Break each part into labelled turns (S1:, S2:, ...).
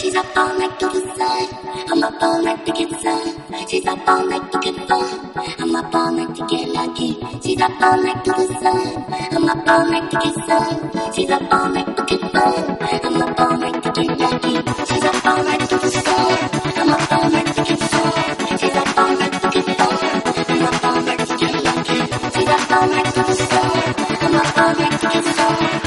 S1: She's up all night to the sun. I'm up all night to get sun. She's up all night to get fun. I'm up all night to get lucky. She's up all night to the sun. I'm up all night to get sun. She's up all night to get fun. I'm up all night to get lucky. She's up all night to the sun. I'm up all night to get sun. She's up all night to get fun. I'm up all night to get lucky. She's up all night to the sun. I'm up all night to get sun.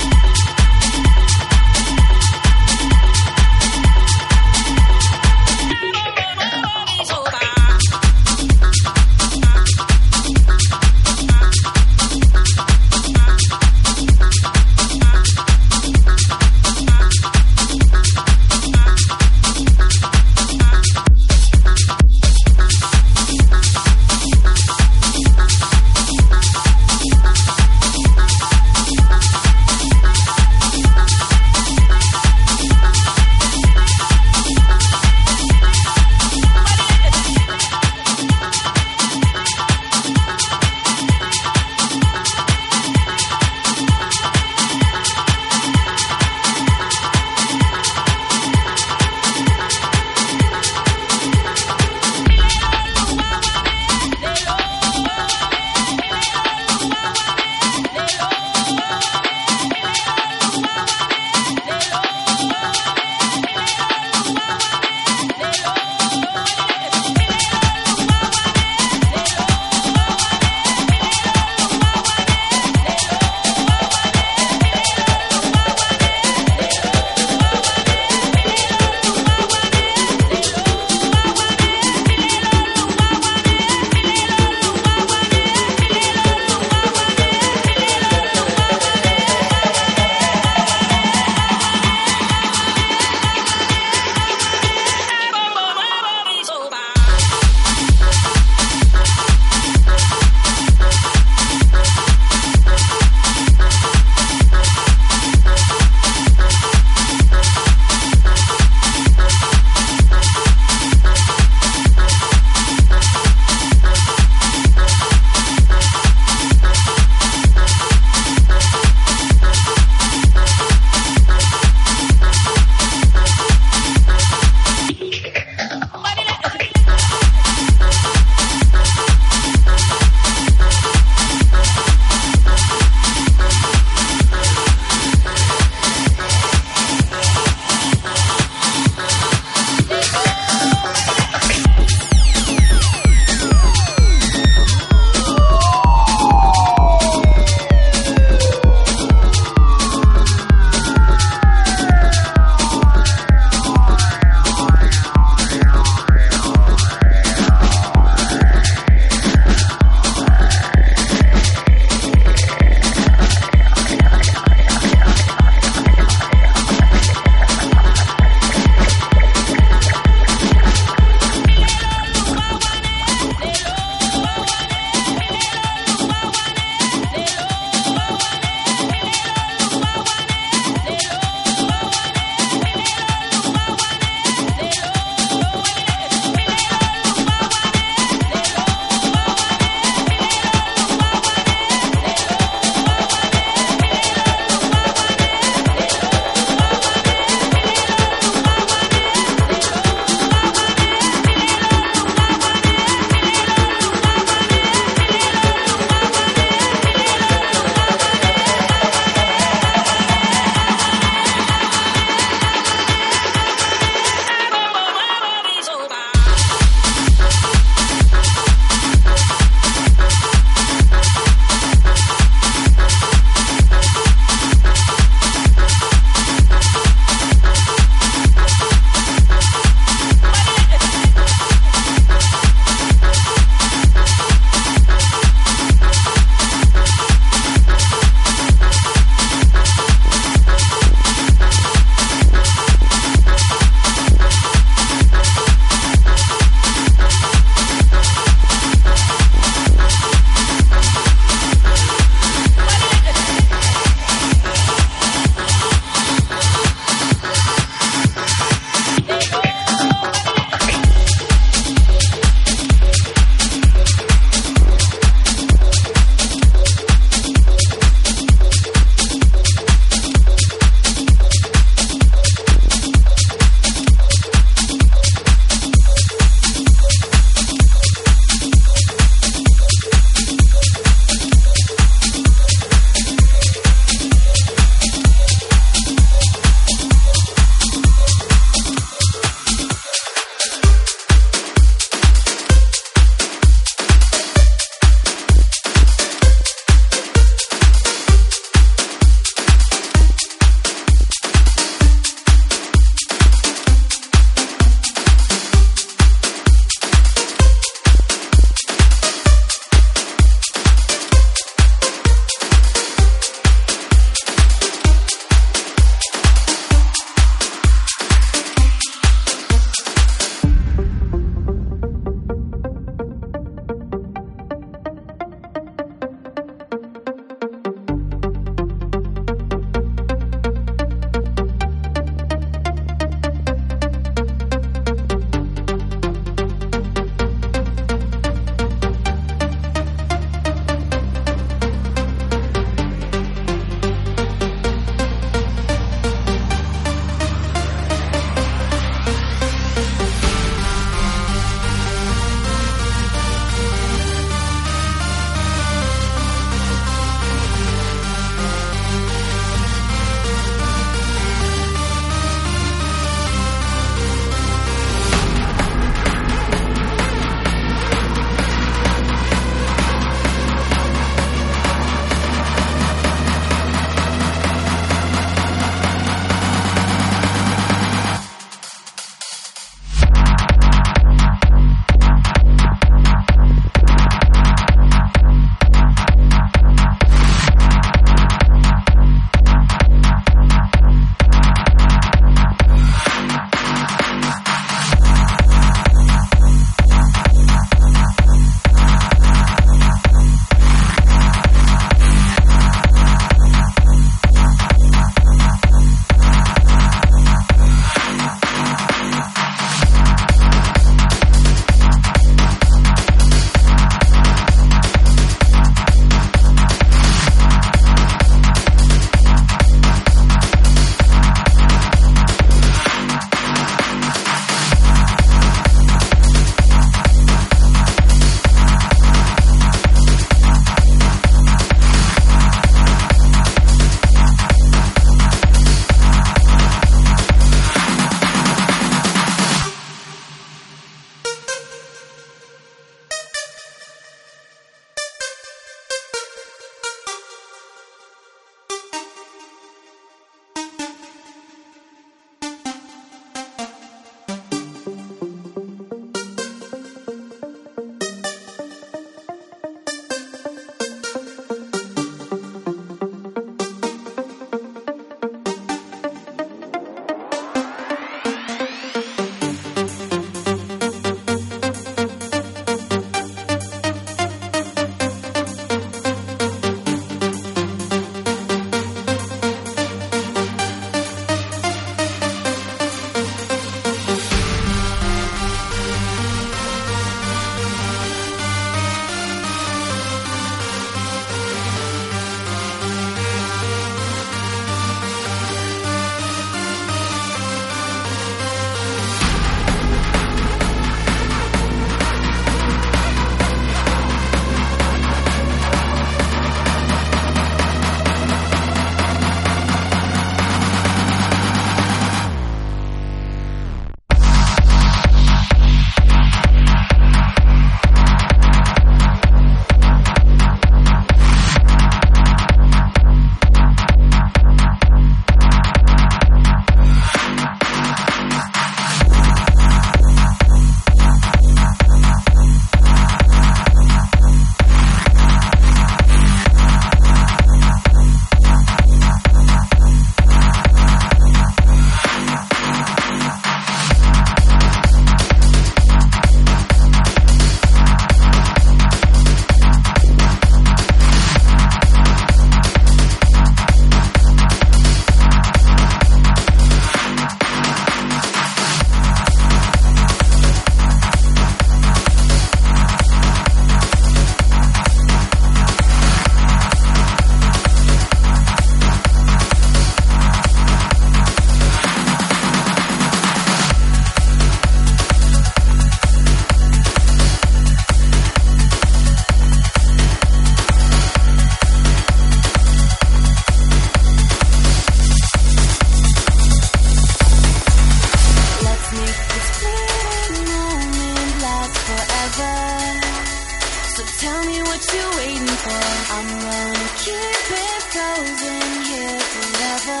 S1: So tell me what you're waiting for. I'm gonna keep it frozen here forever.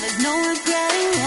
S1: There's no regretting.